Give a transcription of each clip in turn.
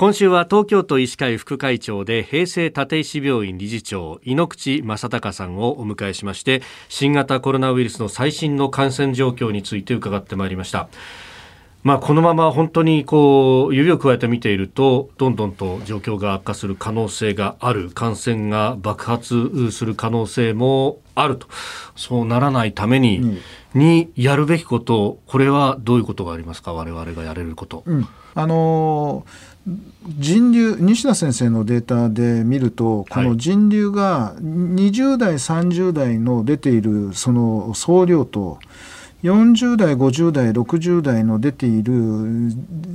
今週は東京都医師会副会長で平成立石病院理事長井ノ口正隆さんをお迎えしまして新型コロナウイルスの最新の感染状況について伺ってまいりました。まあ、このまま本当にこう指を加えて見ているとどんどんと状況が悪化する可能性がある感染が爆発する可能性もあると。そうならないために、うん、にやるべきことこれはどういうことがありますか？我々がやれること。うん、あの人流西田先生のデータで見るとこの人流が20代30代の出ているその総量と40代、50代、60代の出ている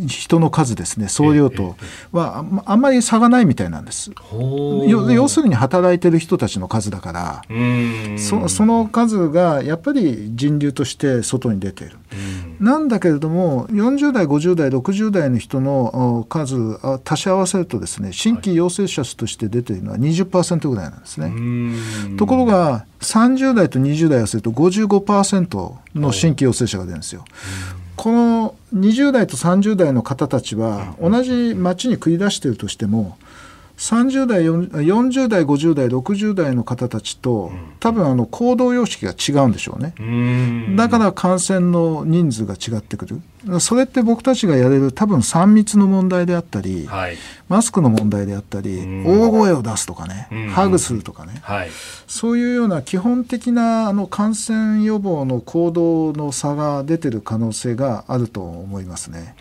人の数ですね、総量とはあんまり差がないみたいなんです。要するに働いてる人たちの数だからそ、その数がやっぱり人流として外に出ている。なんだけれども、40代、50代、60代の人の数、足し合わせるとですね、新規陽性者数として出ているのは20%ぐらいなんですね。ところが、30代と20代をすると55%の新規陽性者が出るんですよ。この20代と30代の方たちは同じ町に繰り出しているとしても30代40代50代60代の方たちと多分あの行動様式が違うんでしょうね。だから感染の人数が違ってくる。それって僕たちがやれる多分3密の問題であったり、はい、マスクの問題であったり、大声を出すとかね、ハグするとかね、はい、そういうような基本的なあの感染予防の行動の差が出てる可能性があると思いますね。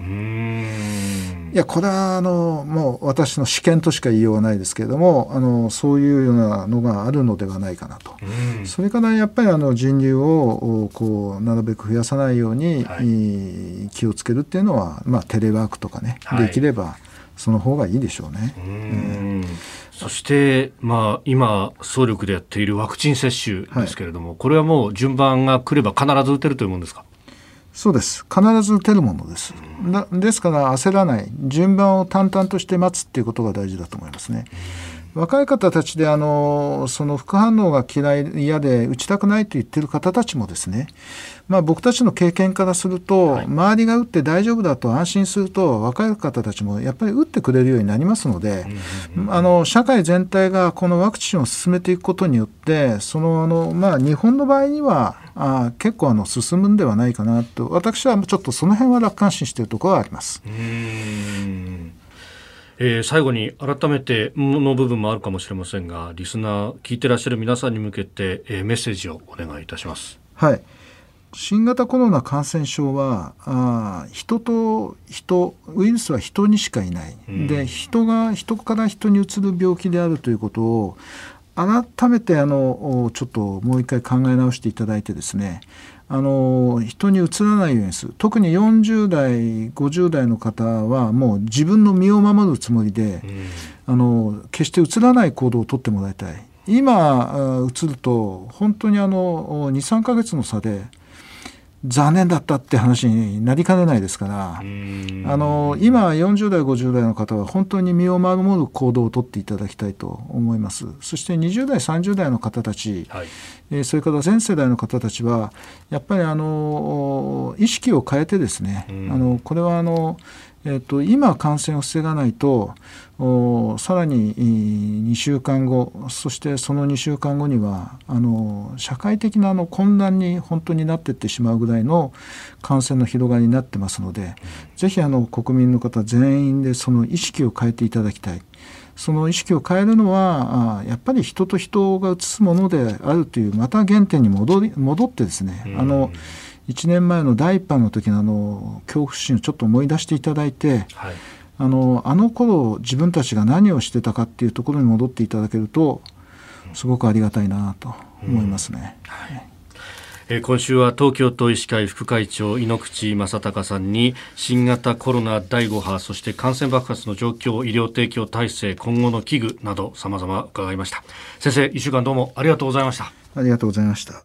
いやこれはあのもう私の試験としか言いようがないですけれどもあのそういうようなのがあるのではないかなと。それからやっぱりあの人流をこうなるべく増やさないように、はい。気をつけるっていうのは、まあ、テレワークとかね、はい、できればその方がいいでしょうね。うそして、まあ、今、総力でやっているワクチン接種ですけれども、はい、これはもう順番が来れば必ず打てるというものですか？そうです。必ず打てるものです。ですから焦らない。順番を淡々として待つっていうことが大事だと思いますね。若い方たちであのその副反応が嫌い嫌で打ちたくないと言ってる方たちもですね、まあ、僕たちの経験からすると、はい、周りが打って大丈夫だと安心すると若い方たちもやっぱり打ってくれるようになりますので、あの社会全体がこのワクチンを進めていくことによってそのあの、まあ、日本の場合にはあ結構あの進むんではないかなと。私はちょっとその辺は楽観視しているところはあります。えー、最後に改めての部分もあるかもしれませんがリスナー聞いてらっしゃる皆さんに向けて、えー、メッセージをお願いいたします。はい。新型コロナ感染症はあ人と人ウイルスは人にしかいない、うん、で人が人から人にうつる病気であるということを改めてあのちょっともう一回考え直していただいてですねあの人にうつらないようにする。特に40代50代の方はもう自分の身を守るつもりで、うん、あの決してうつらない行動をとってもらいたい。今うつると本当にあの23か月の差で残念だったって話になりかねないですからあの今40代50代の方は本当に身を守る行動をとっていただきたいと思います。そして20代30代の方たち、はい、えー、それから全世代の方たちはやっぱりあの意識を変えてですねあのこれはあのえーと、今感染を防がないとさらに2週間後そしてその2週間後にはあの社会的なあの混乱に本当になっていってしまうぐらいの感染の広がりになってますので、うん、ぜひあの国民の方全員でその意識を変えていただきたい。その意識を変えるのはやっぱり人と人が移すものであるというまた原点に戻り戻ってですね、うん、あの1年前の第1波の時のあの恐怖心をちょっと思い出していただいて、はい、あのあの頃自分たちが何をしてたかっていうところに戻っていただけるとすごくありがたいなと思いますね。うん。はい。え今週は東京都医師会副会長井ノ口正隆さんに新型コロナ第5波そして感染爆発の状況医療提供体制今後の危惧など様々伺いました。先生1週間どうもありがとうございました。ありがとうございました